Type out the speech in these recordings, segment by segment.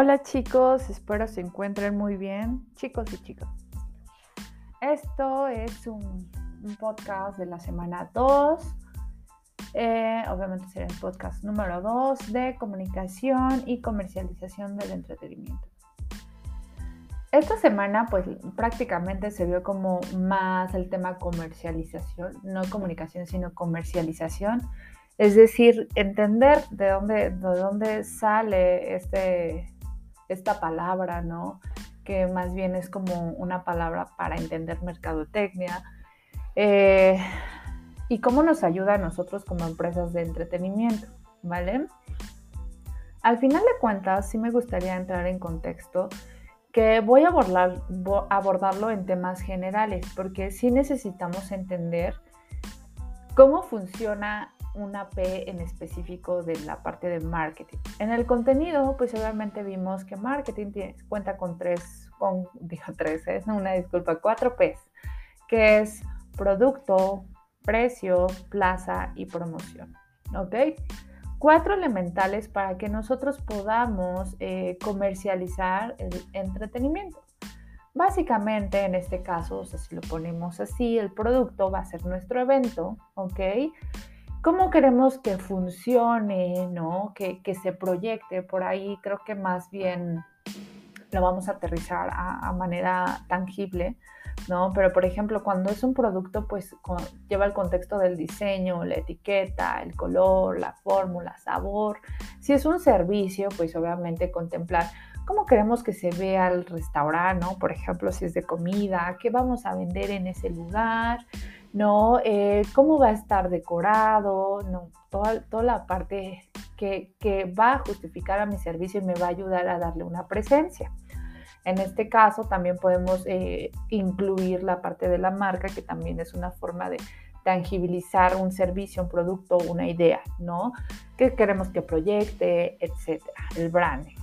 Hola chicos, espero se encuentren muy bien, chicos y chicas. Esto es un, podcast de la semana 2. Eh, obviamente será el podcast número 2 de comunicación y comercialización del entretenimiento. Esta semana pues prácticamente se vio como más el tema comercialización, no comunicación sino comercialización es decir, entender de dónde, de dónde sale este, esta palabra, ¿no? Que más bien es como una palabra para entender mercadotecnia. Eh, y cómo nos ayuda a nosotros como empresas de entretenimiento, ¿vale? Al final de cuentas, sí me gustaría entrar en contexto que voy a abordar, abordarlo en temas generales, porque sí necesitamos entender cómo funciona una P en específico de la parte de marketing. En el contenido, pues obviamente vimos que marketing cuenta con tres, con, digo tres, es una disculpa, cuatro Ps, que es producto, precio, plaza y promoción. ¿Ok? Cuatro elementales para que nosotros podamos eh, comercializar el entretenimiento. Básicamente, en este caso, o sea, si lo ponemos así, el producto va a ser nuestro evento, ¿ok? Cómo queremos que funcione, ¿no? Que, se proyecte por ahí, creo que más bien lo vamos a aterrizar a, manera tangible, ¿no? Pero por ejemplo, cuando es un producto, pues lleva el contexto del diseño, la etiqueta, el color, la fórmula, sabor. Si es un servicio, pues obviamente contemplar cómo queremos que se vea el restaurante, ¿no? Por ejemplo, si es de comida, qué vamos a vender en ese lugar, ¿no? Eh, cómo va a estar decorado, ¿no? Toda, toda la parte que, va a justificar a mi servicio y me va a ayudar a darle una presencia. En este caso también podemos eh, incluir la parte de la marca, que también es una forma de tangibilizar un servicio, un producto, una idea, ¿no? Que queremos que proyecte, etcétera, el branding.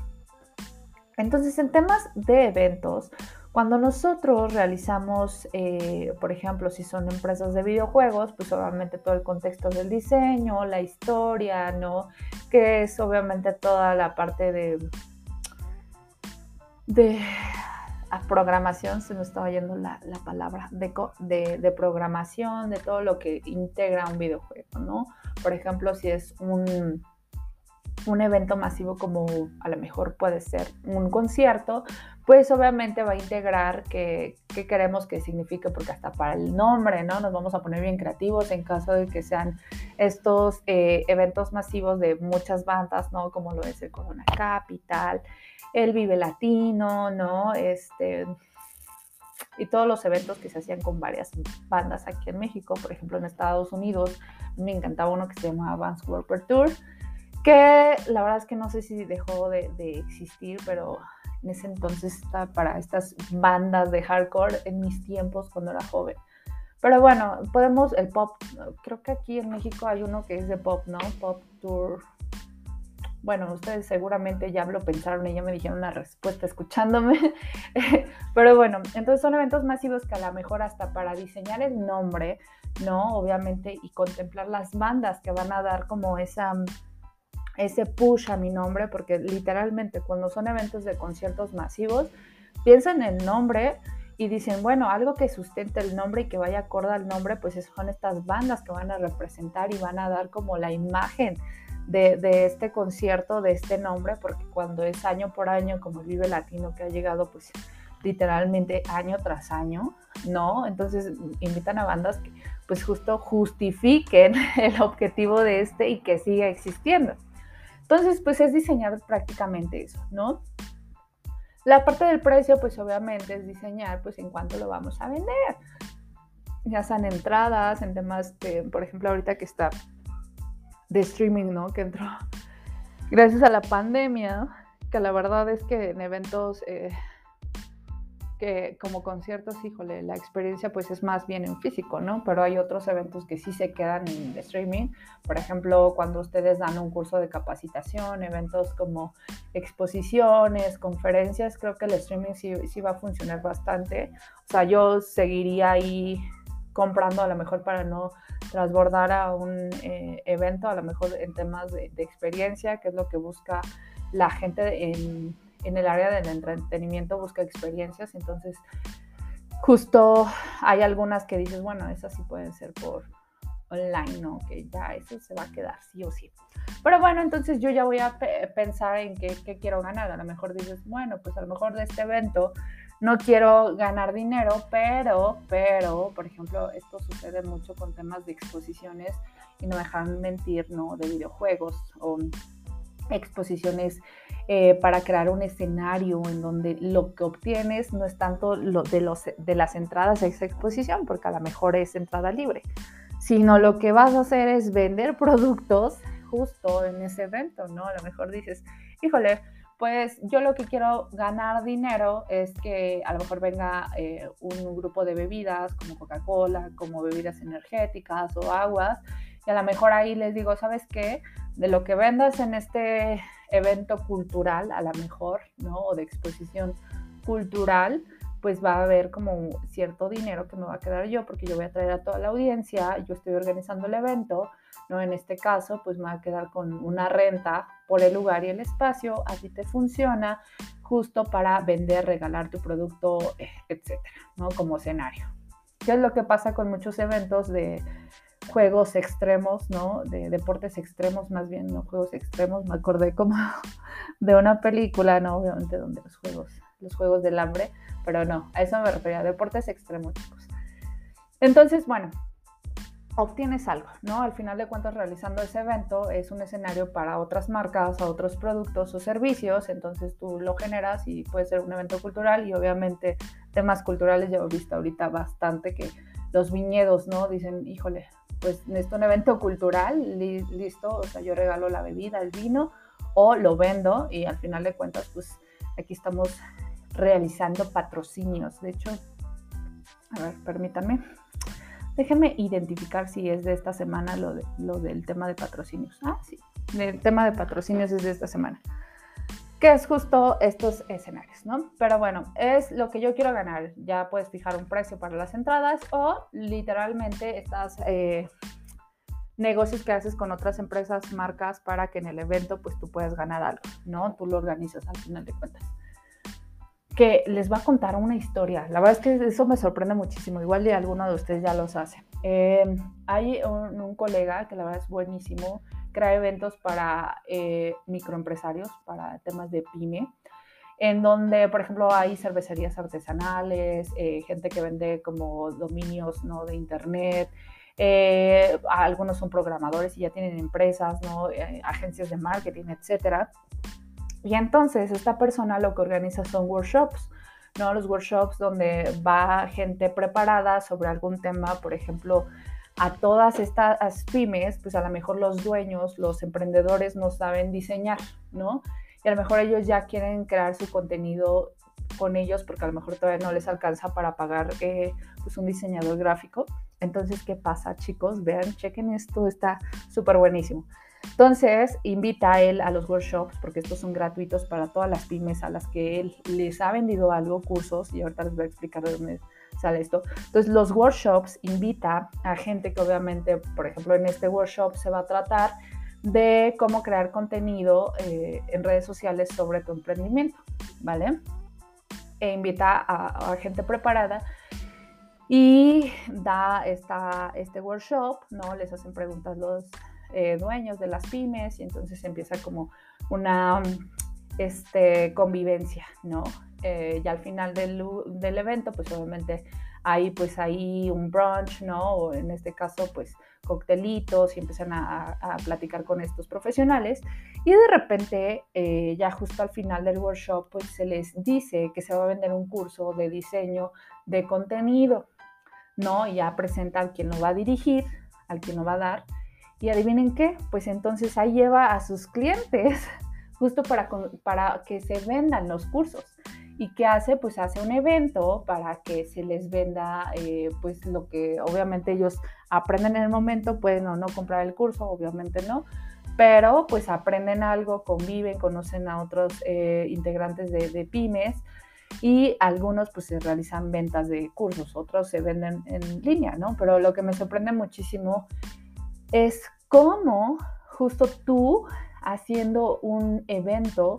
Entonces, en temas de eventos, cuando nosotros realizamos, eh, por ejemplo, si son empresas de videojuegos, pues obviamente todo el contexto del diseño, la historia, ¿no? Que es obviamente toda la parte de, de programación, se me estaba yendo la, palabra, de, de, programación, de todo lo que integra un videojuego, ¿no? Por ejemplo, si es un un evento masivo como a lo mejor puede ser un concierto, pues obviamente va a integrar qué, queremos que signifique, porque hasta para el nombre, ¿no? Nos vamos a poner bien creativos en caso de que sean estos eh, eventos masivos de muchas bandas, ¿no? Como lo es el Corona Capital, el Vive Latino, ¿no? Este, y todos los eventos que se hacían con varias bandas aquí en México, por ejemplo en Estados Unidos, me encantaba uno que se llamaba Vans World Tour, que la verdad es que no sé si dejó de, existir, pero en ese entonces estaba para estas bandas de hardcore en mis tiempos cuando era joven. Pero bueno, podemos, el pop, creo que aquí en México hay uno que es de pop, ¿no? Pop Tour. Bueno, ustedes seguramente ya lo pensaron y ya me dijeron una respuesta escuchándome. Pero bueno, entonces son eventos masivos que a lo mejor hasta para diseñar el nombre, ¿no? Obviamente, y contemplar las bandas que van a dar como esa ese push a mi nombre, porque literalmente cuando son eventos de conciertos masivos, piensan en nombre y dicen, bueno, algo que sustente el nombre y que vaya acorde al nombre, pues son estas bandas que van a representar y van a dar como la imagen de, este concierto, de este nombre, porque cuando es año por año, como el Vive Latino que ha llegado, pues literalmente año tras año, ¿no? Entonces invitan a bandas que pues justo justifiquen el objetivo de este y que siga existiendo. Entonces, pues es diseñar prácticamente eso, ¿no? La parte del precio, pues obviamente es diseñar, pues en cuánto lo vamos a vender. Ya sean entradas, en temas, por ejemplo, ahorita que está de streaming, ¿no? Que entró gracias a la pandemia, que la verdad es que en eventos eh, que como conciertos, híjole, la experiencia pues es más bien en físico, ¿no? Pero hay otros eventos que sí se quedan en streaming. Por ejemplo, cuando ustedes dan un curso de capacitación, eventos como exposiciones, conferencias, creo que el streaming sí, va a funcionar bastante. O sea, yo seguiría ahí comprando a lo mejor para no transbordar a un eh, evento, a lo mejor en temas de, de experiencia, que es lo que busca la gente en en el área del entretenimiento busca experiencias, entonces justo hay algunas que dices, bueno, esas sí pueden ser por online, ¿no? Que ya eso se va a quedar sí o sí. Pero bueno, entonces yo ya voy a pensar en qué, qué, quiero ganar. A lo mejor dices, bueno, pues a lo mejor de este evento no quiero ganar dinero, pero, pero, por ejemplo, esto sucede mucho con temas de exposiciones y no dejan mentir, ¿no? De videojuegos o exposiciones eh, para crear un escenario en donde lo que obtienes no es tanto lo de, las entradas a esa exposición, porque a lo mejor es entrada libre, sino lo que vas a hacer es vender productos justo en ese evento, ¿no? A lo mejor dices, híjole, pues yo lo que quiero ganar dinero es que a lo mejor venga eh, un grupo de bebidas como Coca-Cola, como bebidas energéticas o aguas, y a lo mejor ahí les digo, ¿sabes qué? De lo que vendas en este evento cultural, a lo mejor, ¿no? O de exposición cultural, pues va a haber como cierto dinero que me va a quedar yo, porque yo voy a traer a toda la audiencia, yo estoy organizando el evento, ¿no? En este caso, pues me va a quedar con una renta por el lugar y el espacio, así te funciona, justo para vender, regalar tu producto, eh, etcétera, ¿no? Como escenario. ¿Qué es lo que pasa con muchos eventos de juegos extremos, ¿no? De deportes extremos, más bien, no juegos extremos, me acordé como de una película, ¿no? Obviamente donde los juegos, los juegos del hambre, pero no, a eso me refería, deportes extremos, chicos. Entonces, bueno, obtienes algo, ¿no? Al final de cuentas, realizando ese evento es un escenario para otras marcas, a otros productos o servicios, entonces tú lo generas y puede ser un evento cultural y obviamente temas culturales ya he visto ahorita bastante que los viñedos, ¿no? Dicen, híjole, pues necesito un evento cultural, listo, o sea, yo regalo la bebida, el vino o lo vendo y al final de cuentas, pues aquí estamos realizando patrocinios. De hecho, a ver, permítanme. Déjenme identificar si es de esta semana lo, de, lo del tema de patrocinios. Ah, sí, el tema de patrocinios es de esta semana. Que es justo estos escenarios, ¿no? Pero bueno, es lo que yo quiero ganar. Ya puedes fijar un precio para las entradas o literalmente estas eh, negocios que haces con otras empresas, marcas, para que en el evento pues tú puedas ganar algo, ¿no? Tú lo organizas al final de cuentas que les va a contar una historia. La verdad es que eso me sorprende muchísimo. Igual de alguno de ustedes ya los hace. Em, hay un, colega que la verdad es buenísimo, crea eventos para eh, microempresarios, para temas de pyme, en donde, por ejemplo, hay cervecerías artesanales, eh, gente que vende como dominios ¿no? de internet. Eh, algunos son programadores y ya tienen empresas, ¿no? agencias de marketing, etcétera y entonces esta persona lo que organiza son workshops, ¿no? Los workshops donde va gente preparada sobre algún tema, por ejemplo, a todas estas pymes, pues a lo mejor los dueños, los emprendedores no saben diseñar, ¿no? Y a lo mejor ellos ya quieren crear su contenido con ellos porque a lo mejor todavía no les alcanza para pagar eh, pues un diseñador gráfico. Entonces, ¿qué pasa, chicos? Vean, chequen esto, está súper buenísimo. Entonces, invita a él a los workshops, porque estos son gratuitos para todas las pymes a las que él les ha vendido algo, cursos, y ahorita les voy a explicar de dónde sale esto. Entonces, los workshops invita a gente que obviamente, por ejemplo, en este workshop se va a tratar de cómo crear contenido eh, en redes sociales sobre tu emprendimiento, ¿vale? E invita a, a gente preparada y da esta, este workshop, ¿no? Les hacen preguntas los eh, dueños de las pymes y entonces empieza como una este, convivencia, ¿no? Eh, y al final del, del, evento, pues obviamente hay pues ahí un brunch, ¿no? O en este caso, pues coctelitos y empiezan a, a platicar con estos profesionales y de repente, eh, ya justo al final del workshop, pues se les dice que se va a vender un curso de diseño de contenido, ¿no? Y ya presenta al quien lo va a dirigir, al quien lo va a dar y adivinen qué, pues entonces ahí lleva a sus clientes justo para, para que se vendan los cursos. ¿Y qué hace? Pues hace un evento para que se les venda eh, pues lo que obviamente ellos aprenden en el momento, pueden o no comprar el curso, obviamente no, pero pues aprenden algo, conviven, conocen a otros eh, integrantes de, de, pymes y algunos pues se realizan ventas de cursos, otros se venden en línea, ¿no? Pero lo que me sorprende muchísimo es cómo justo tú haciendo un evento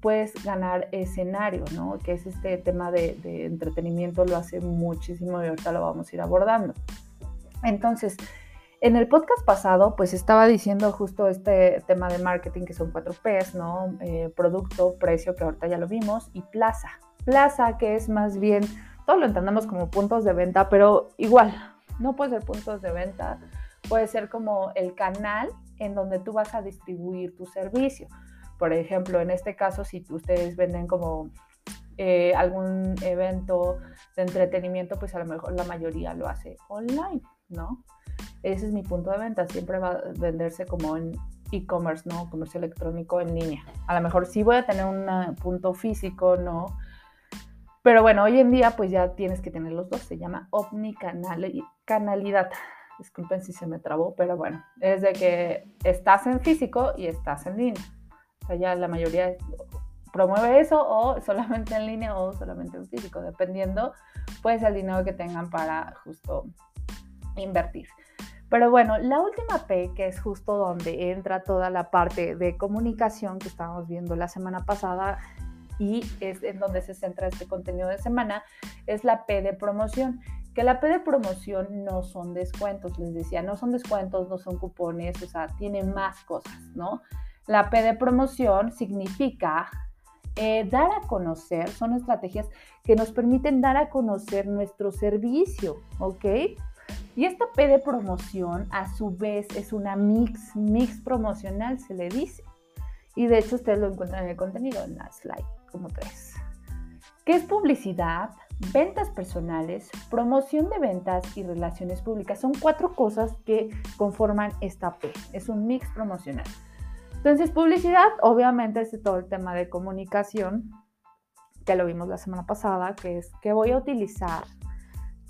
puedes ganar escenario, ¿no? Que es este tema de, entretenimiento, lo hace muchísimo y ahorita lo vamos a ir abordando. Entonces, en el podcast pasado, pues estaba diciendo justo este tema de marketing, que son cuatro P's, ¿no? Eh, producto, precio, que ahorita ya lo vimos, y plaza. Plaza, que es más bien, todo lo entendemos como puntos de venta, pero igual, no puede ser puntos de venta, puede ser como el canal en donde tú vas a distribuir tu servicio. Por ejemplo, en este caso, si ustedes venden como eh, algún evento de entretenimiento, pues a lo mejor la mayoría lo hace online, ¿no? Ese es mi punto de venta. Siempre va a venderse como en e-commerce, ¿no? Comercio electrónico en línea. A lo mejor sí voy a tener un punto físico, ¿no? Pero bueno, hoy en día pues ya tienes que tener los dos. Se llama omnicanalidad. Disculpen si se me trabó, pero bueno, es de que estás en físico y estás en línea. O sea, ya la mayoría promueve eso o solamente en línea o solamente en físico, dependiendo pues el dinero que tengan para justo invertir. Pero bueno, la última P, que es justo donde entra toda la parte de comunicación que estábamos viendo la semana pasada y es en donde se centra este contenido de semana, es la P de promoción. Que la P de promoción no son descuentos, les decía, no son descuentos, no son cupones, o sea, tiene más cosas, ¿no? La P de promoción significa eh, dar a conocer, son estrategias que nos permiten dar a conocer nuestro servicio, ¿ok? Y esta P de promoción a su vez es una mix, mix promocional se le dice. Y de hecho ustedes lo encuentran en el contenido, en la slide como tres. ¿Qué es publicidad? Ventas personales, promoción de ventas y relaciones públicas. Son cuatro cosas que conforman esta P. Es un mix promocional. Entonces, publicidad, obviamente, es todo el tema de comunicación, que lo vimos la semana pasada, que es que voy a utilizar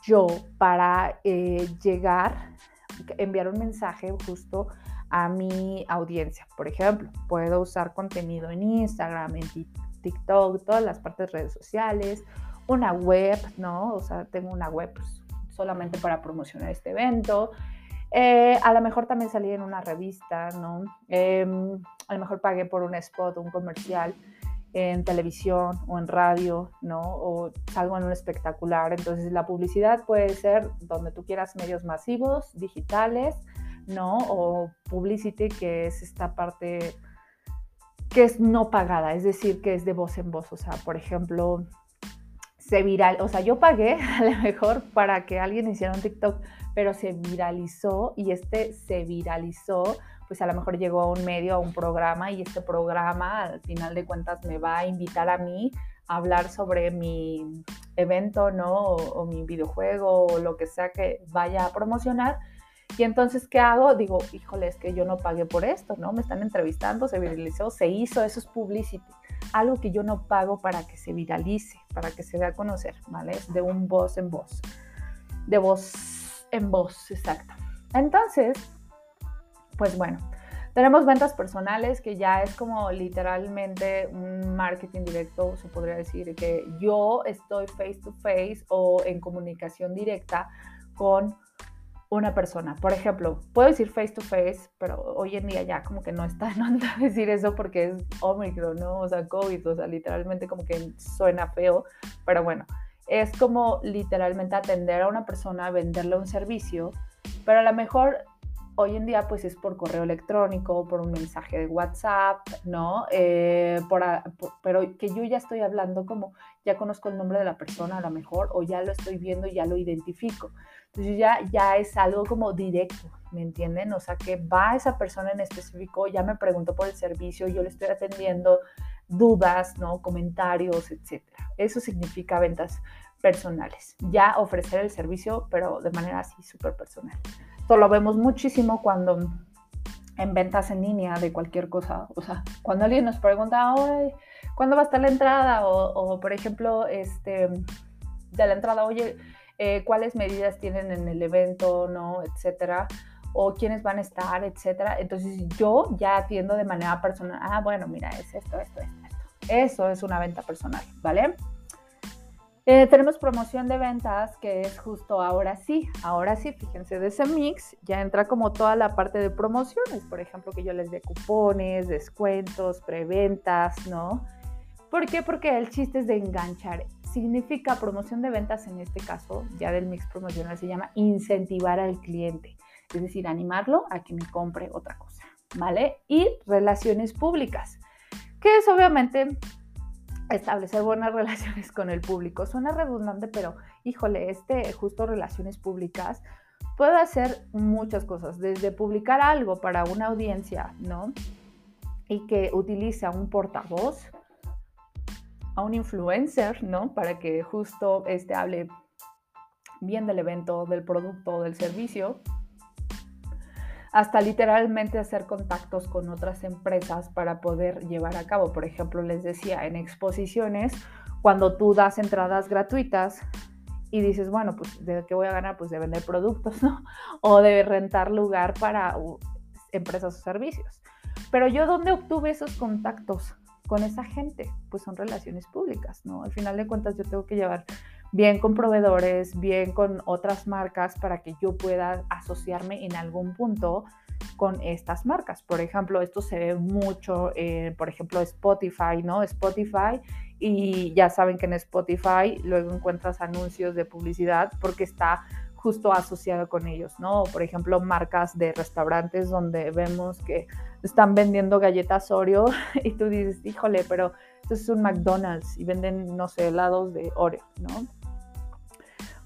yo para eh, llegar, enviar un mensaje justo a mi audiencia. Por ejemplo, puedo usar contenido en Instagram, en TikTok, todas las partes de redes sociales, una web, ¿no? O sea, tengo una web pues, solamente para promocionar este evento. Eh, a lo mejor también salí en una revista, ¿no? Em, a lo mejor pagué por un spot, un comercial en televisión o en radio, ¿no? O salgo en un espectacular. Entonces la publicidad puede ser donde tú quieras medios masivos, digitales, ¿no? O publicity, que es esta parte que es no pagada, es decir, que es de voz en voz. O sea, por ejemplo, se viral, o sea, yo pagué a lo mejor para que alguien hiciera un TikTok, pero se viralizó y este se viralizó pues a lo mejor llegó a un medio, a un programa y este programa al final de cuentas me va a invitar a mí a hablar sobre mi evento, ¿no? O, mi videojuego o lo que sea que vaya a promocionar. Y entonces, ¿qué hago? Digo, híjole, es que yo no pagué por esto, ¿no? Me están entrevistando, se viralizó, se hizo, eso es publicity. Algo que yo no pago para que se viralice, para que se dé a conocer, ¿vale? De un voz en voz. De voz en voz, exacto. Entonces, pues bueno, tenemos ventas personales que ya es como literalmente un marketing directo, se podría decir que yo estoy face to face o en comunicación directa con una persona. Por ejemplo, puedo decir face to face, pero hoy en día ya como que no está no decir eso porque es Omicron, ¿no? O sea, COVID, o sea, literalmente como que suena feo, pero bueno, es como literalmente atender a una persona, venderle un servicio, pero a lo mejor hoy en día pues es por correo electrónico, por un mensaje de WhatsApp, ¿no? Eh, pero que yo ya estoy hablando como, ya conozco el nombre de la persona a lo mejor, o ya lo estoy viendo ya lo identifico. Entonces ya, ya es algo como directo, ¿me entienden? O sea, que va esa persona en específico, ya me preguntó por el servicio, yo le estoy atendiendo dudas, ¿no? Comentarios, etcétera. Eso significa ventas personales. Ya ofrecer el servicio, pero de manera así súper personal. Esto lo vemos muchísimo cuando en ventas en línea de cualquier cosa. O sea, cuando alguien nos pregunta, ¿cuándo va a estar la entrada? O, por ejemplo, este, de la entrada, oye, eh, ¿cuáles medidas tienen en el evento? ¿No? Etcétera. O quiénes van a estar, etcétera. Entonces yo ya atiendo de manera personal. Ah, bueno, mira, es esto, esto, esto, esto. Eso es una venta personal, ¿vale? Eh, tenemos promoción de ventas que es justo ahora sí, ahora sí, fíjense, de ese mix ya entra como toda la parte de promociones, por ejemplo, que yo les dé cupones, descuentos, preventas, ¿no? ¿Por qué? Porque el chiste es de enganchar. Significa promoción de ventas en este caso, ya del mix promocional, se llama incentivar al cliente. Es decir, animarlo a que me compre otra cosa, ¿vale? Y relaciones públicas, que es obviamente establecer buenas relaciones con el público. Suena redundante, pero híjole, este justo relaciones públicas puede hacer muchas cosas, desde publicar algo para una audiencia, ¿no? Y que utilice a un portavoz, a un influencer, ¿no? Para que justo este hable bien del evento, del producto, del servicio, hasta literalmente hacer contactos con otras empresas para poder llevar a cabo. Por ejemplo, les decía, en exposiciones, cuando tú das entradas gratuitas y dices, bueno, pues de qué voy a ganar, pues de vender productos, ¿no? O de rentar lugar para empresas o servicios. Pero yo, ¿dónde obtuve esos contactos con esa gente? Pues son relaciones públicas, ¿no? Al final de cuentas, yo tengo que llevar bien con proveedores, bien con otras marcas para que yo pueda asociarme en algún punto con estas marcas. Por ejemplo, esto se ve mucho, por ejemplo, Spotify, ¿no? Spotify y ya saben que en Spotify luego encuentras anuncios de publicidad porque está justo asociado con ellos, ¿no? Por ejemplo, marcas de restaurantes donde vemos que están vendiendo galletas Oreo y tú dices, híjole, pero esto es un McDonald's y venden, no sé, helados de Oreo, ¿no?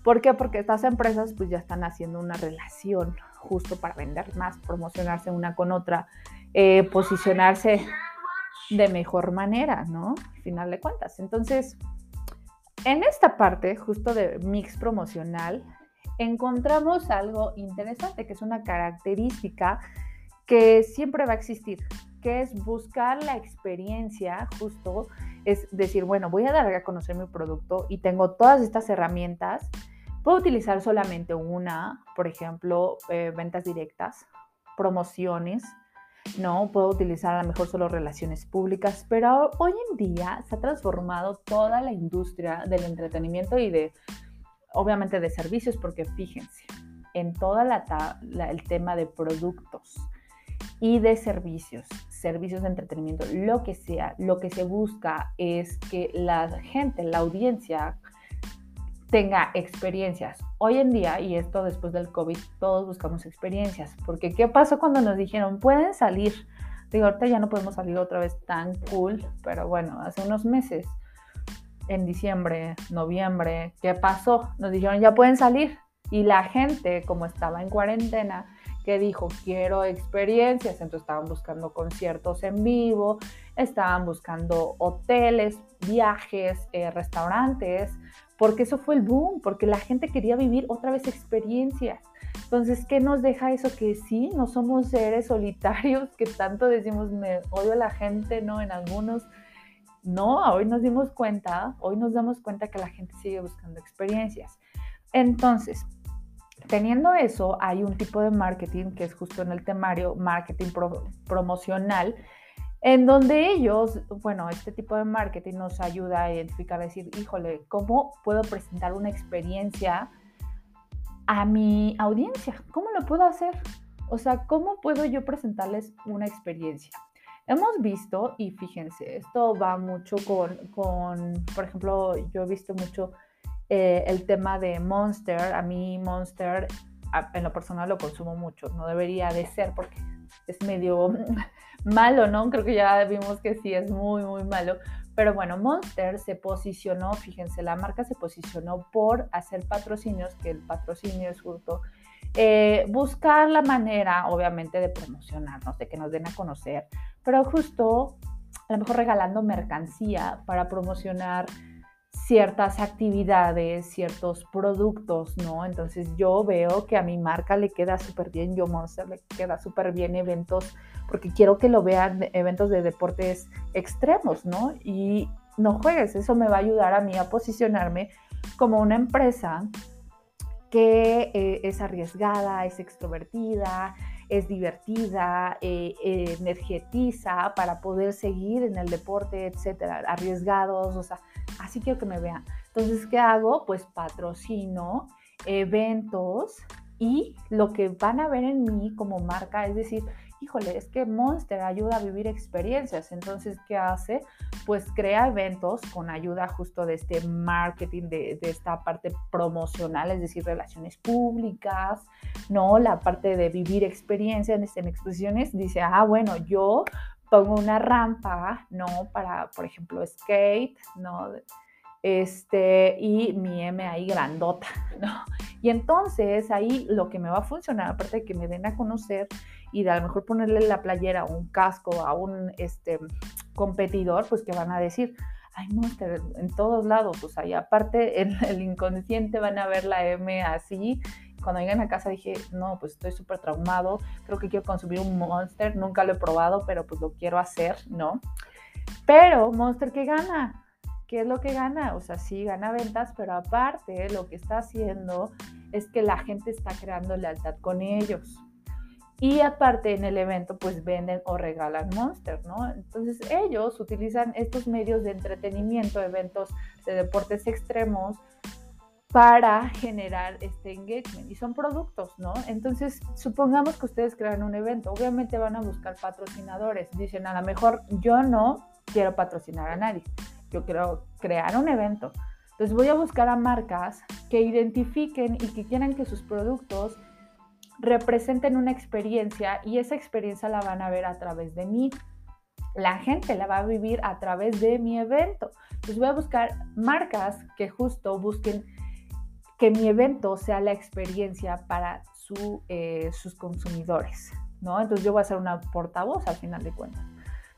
¿Por qué? Porque estas empresas pues ya están haciendo una relación justo para vender más, promocionarse una con otra, eh, posicionarse de mejor manera, ¿no? Al final de cuentas. Entonces, en esta parte justo de mix promocional, encontramos algo interesante, que es una característica que siempre va a existir, que es buscar la experiencia justo, es decir, bueno, voy a dar a conocer mi producto y tengo todas estas herramientas Puedo utilizar solamente una, por ejemplo, eh, ventas directas, promociones, ¿no? Puedo utilizar a lo mejor solo relaciones públicas, pero hoy en día se ha transformado toda la industria del entretenimiento y de, obviamente, de servicios, porque fíjense, en todo el tema de productos y de servicios, servicios de entretenimiento, lo que sea, lo que se busca es que la gente, la audiencia, tenga experiencias. Hoy en día, y esto después del COVID, todos buscamos experiencias, porque ¿qué pasó cuando nos dijeron, pueden salir? Digo, ahorita ya no podemos salir otra vez tan cool, pero bueno, hace unos meses, en diciembre, noviembre, ¿qué pasó? Nos dijeron, ya pueden salir. Y la gente, como estaba en cuarentena, que dijo, quiero experiencias, entonces estaban buscando conciertos en vivo, estaban buscando hoteles, viajes, eh, restaurantes, porque eso fue el boom, porque la gente quería vivir otra vez experiencias. Entonces, ¿qué nos deja eso? Que sí, no somos seres solitarios, que tanto decimos, me odio a la gente, ¿no? En algunos, no, hoy nos dimos cuenta, hoy nos damos cuenta que la gente sigue buscando experiencias. Entonces, teniendo eso, hay un tipo de marketing que es justo en el temario, marketing promocional, en donde ellos, bueno, este tipo de marketing nos ayuda a identificar, decir, híjole, ¿cómo puedo presentar una experiencia a mi audiencia? ¿Cómo lo puedo hacer? O sea, ¿cómo puedo yo presentarles una experiencia? Hemos visto, y fíjense, esto va mucho con, con por ejemplo, yo he visto mucho eh, el tema de Monster. A mí Monster, en lo personal, lo consumo mucho. No debería de ser porque es medio malo, ¿no? Creo que ya vimos que sí es muy, muy malo. Pero bueno, Monster se posicionó, fíjense, la marca se posicionó por hacer patrocinios, que el patrocinio es justo eh, buscar la manera, obviamente, de promocionarnos, de que nos den a conocer, pero justo a lo mejor regalando mercancía para promocionar ciertas actividades, ciertos productos, ¿no? Entonces yo veo que a mi marca le queda súper bien, yo Monster le queda súper bien eventos, porque quiero que lo vean eventos de deportes extremos, ¿no? Y no juegues, eso me va a ayudar a mí a posicionarme como una empresa que eh, es arriesgada, es extrovertida, es divertida, eh, energetiza para poder seguir en el deporte, etcétera, arriesgados, o sea, así quiero que me vean. Entonces, ¿qué hago? Pues patrocino eventos y lo que van a ver en mí como marca es decir, híjole, es que Monster ayuda a vivir experiencias. Entonces, ¿qué hace? Pues crea eventos con ayuda justo de este marketing, de, esta parte promocional, es decir, relaciones públicas, ¿no? La parte de vivir experiencias en exposiciones. Dice, ah, bueno, yo pongo una rampa, ¿no? Para, por ejemplo, skate, ¿no? Este, y mi M ahí grandota, ¿no? Y entonces ahí lo que me va a funcionar, aparte de que me den a conocer, y de a lo mejor ponerle la playera o un casco a un este, competidor, pues que van a decir, ay, no, en todos lados, o sea, y aparte en el inconsciente van a ver la M así. Cuando llegan a casa dije, no, pues estoy súper traumado, creo que quiero consumir un Monster, nunca lo he probado, pero pues lo quiero hacer, ¿no? Pero Monster, ¿qué gana? ¿Qué es lo que gana? O sea, sí gana ventas, pero aparte lo que está haciendo es que la gente está creando lealtad con ellos. Y aparte en el evento pues venden o regalan Monster, ¿no? Entonces ellos utilizan estos medios de entretenimiento, eventos de deportes extremos para generar este engagement y son productos, ¿no? Entonces, supongamos que ustedes crean un evento, obviamente van a buscar patrocinadores, dicen a lo mejor yo no quiero patrocinar a nadie, yo quiero crear un evento. Entonces voy a buscar a marcas que identifiquen y que quieran que sus productos representen una experiencia y esa experiencia la van a ver a través de mí. La gente la va a vivir a través de mi evento. Entonces voy a buscar marcas que justo busquen que mi evento sea la experiencia para eh, sus consumidores, ¿no? Entonces yo voy a ser una portavoz al final de cuentas.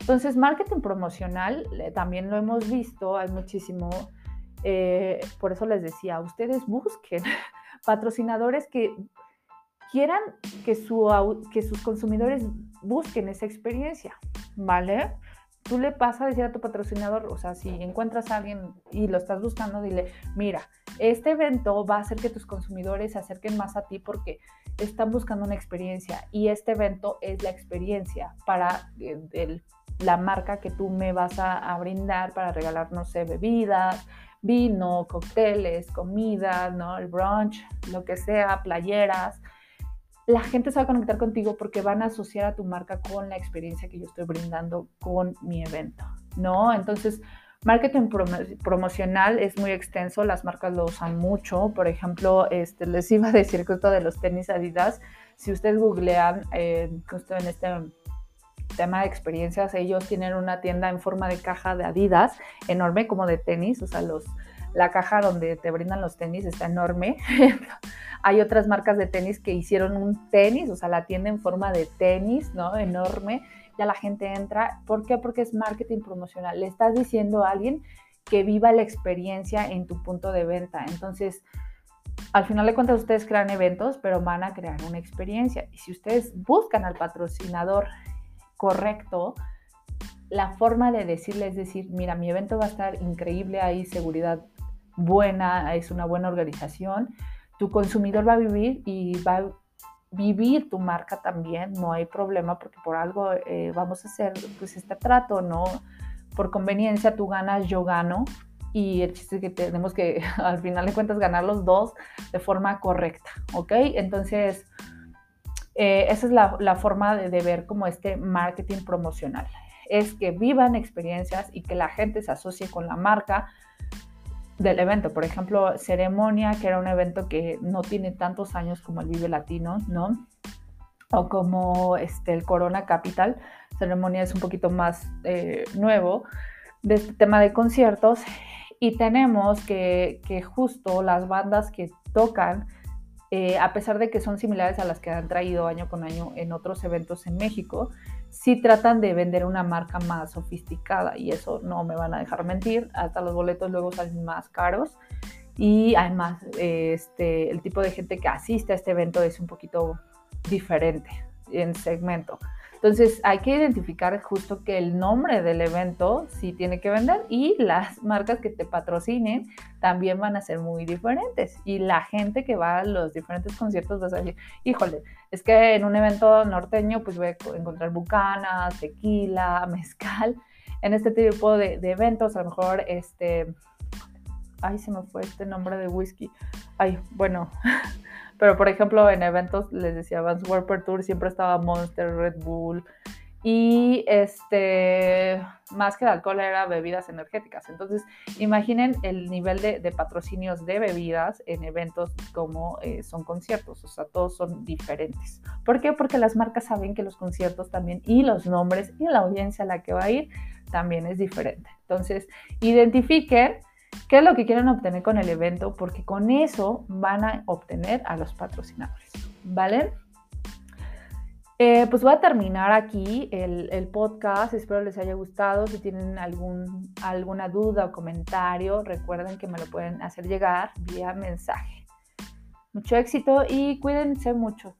Entonces, marketing promocional eh, también lo hemos visto, hay muchísimo, eh, por eso les decía, ustedes busquen patrocinadores que quieran que, su, que sus consumidores busquen esa experiencia, ¿vale? Tú le pasas a decir a tu patrocinador, o sea, si encuentras a alguien y lo estás buscando, dile, mira, este evento va a hacer que tus consumidores se acerquen más a ti porque están buscando una experiencia y este evento es la experiencia para eh, la marca que tú me vas a, brindar para regalar, no sé, bebidas, vino, cócteles, comida, ¿no? El brunch, lo que sea, playeras la gente se va a conectar contigo porque van a asociar a tu marca con la experiencia que yo estoy brindando con mi evento, ¿no? Entonces, marketing promocional es muy extenso, las marcas lo usan mucho. Por ejemplo, este, les iba a decir que esto de los tenis Adidas, si ustedes googlean eh, justo en este tema de experiencias, ellos tienen una tienda en forma de caja de Adidas enorme, como de tenis, o sea, los, la caja donde te brindan los tenis está enorme. Hay otras marcas de tenis que hicieron un tenis, o sea, la tienda en forma de tenis, ¿no? Enorme. Ya la gente entra. ¿Por qué? Porque es marketing promocional. Le estás diciendo a alguien que viva la experiencia en tu punto de venta. Entonces, al final de cuentas, ustedes crean eventos, pero van a crear una experiencia. Y si ustedes buscan al patrocinador correcto, la forma de decirle es decir, mira, mi evento va a estar increíble, hay seguridad buena, es una buena organización tu consumidor va a vivir y va a vivir tu marca también, no hay problema porque por algo eh, vamos a hacer pues este trato, ¿no? Por conveniencia tú ganas, yo gano y el chiste es que tenemos que al final de cuentas ganar los dos de forma correcta, ¿ok? Entonces, eh, esa es la, forma de, de, ver como este marketing promocional, es que vivan experiencias y que la gente se asocie con la marca del evento. Por ejemplo, Ceremonia, que era un evento que no tiene tantos años como el Vive Latino, ¿no? O como este, el Corona Capital. Ceremonia es un poquito más eh, nuevo de este tema de conciertos. Y tenemos que, que justo las bandas que tocan, eh, a pesar de que son similares a las que han traído año con año en otros eventos en México, si tratan de vender una marca más sofisticada y eso no me van a dejar mentir, hasta los boletos luego salen más caros y además este, el tipo de gente que asiste a este evento es un poquito diferente en segmento. Entonces hay que identificar justo que el nombre del evento sí tiene que vender y las marcas que te patrocinen también van a ser muy diferentes. Y la gente que va a los diferentes conciertos va a decir, híjole, es que en un evento norteño pues voy a encontrar bucanas, tequila, mezcal. En este tipo de, de eventos a lo mejor este... Ay, se me fue este nombre de whisky. Ay, bueno, Pero por ejemplo, en eventos, les decía, Vans Warped Tour siempre estaba Monster, Red Bull, y este, más que el alcohol era bebidas energéticas. Entonces, imaginen el nivel de, patrocinios de bebidas en eventos como eh, son conciertos, o sea, todos son diferentes. ¿Por qué? Porque las marcas saben que los conciertos también y los nombres y la audiencia a la que va a ir también es diferente. Entonces, identifiquen qué es lo que quieren obtener con el evento, porque con eso van a obtener a los patrocinadores, ¿vale? Eh, pues voy a terminar aquí el, podcast. Espero les haya gustado. Si tienen algún, alguna duda o comentario, recuerden que me lo pueden hacer llegar vía mensaje. Mucho éxito y cuídense mucho.